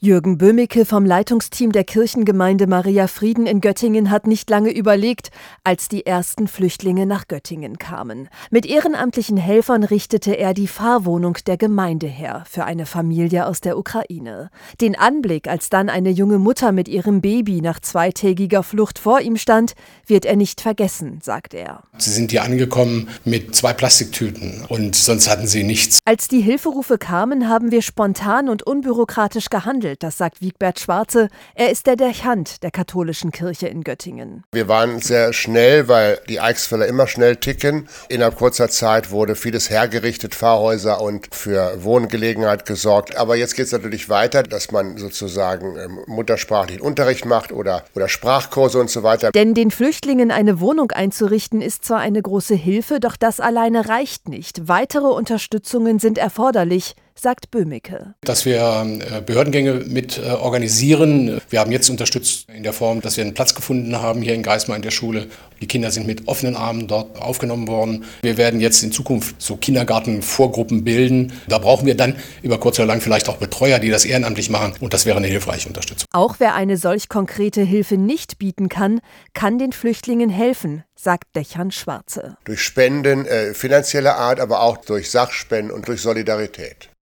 Jürgen Böhmicke vom Leitungsteam der Kirchengemeinde Maria Frieden in Göttingen hat nicht lange überlegt, als die ersten Flüchtlinge nach Göttingen kamen. Mit ehrenamtlichen Helfern richtete er die Fahrwohnung der Gemeinde her für eine Familie aus der Ukraine. Den Anblick, als dann eine junge Mutter mit ihrem Baby nach zweitägiger Flucht vor ihm stand, wird er nicht vergessen, sagt er. Sie sind hier angekommen mit zwei Plastiktüten und sonst hatten sie nichts. Als die Hilferufe kamen, haben wir spontan und unbürokratisch gehandelt gehandelt, das sagt Wiegbert Schwarze. Er ist der Dechant der katholischen Kirche in Göttingen. Wir waren sehr schnell, weil die Eichsfelder immer schnell ticken. Innerhalb kurzer Zeit wurde vieles hergerichtet, Fahrhäuser und für Wohngelegenheit gesorgt. Aber jetzt geht es natürlich weiter, dass man sozusagen ähm, muttersprachlichen Unterricht macht oder, oder Sprachkurse und so weiter. Denn den Flüchtlingen eine Wohnung einzurichten, ist zwar eine große Hilfe, doch das alleine reicht nicht. Weitere Unterstützungen sind erforderlich sagt Böhmicke. Dass wir äh, Behördengänge mit äh, organisieren. Wir haben jetzt unterstützt in der Form, dass wir einen Platz gefunden haben hier in Geismar in der Schule. Die Kinder sind mit offenen Armen dort aufgenommen worden. Wir werden jetzt in Zukunft so Kindergartenvorgruppen bilden. Da brauchen wir dann über kurz oder lang vielleicht auch Betreuer, die das ehrenamtlich machen. Und das wäre eine hilfreiche Unterstützung. Auch wer eine solch konkrete Hilfe nicht bieten kann, kann den Flüchtlingen helfen, sagt Dächern Schwarze. Durch Spenden äh, finanzieller Art, aber auch durch Sachspenden und durch Solidarität.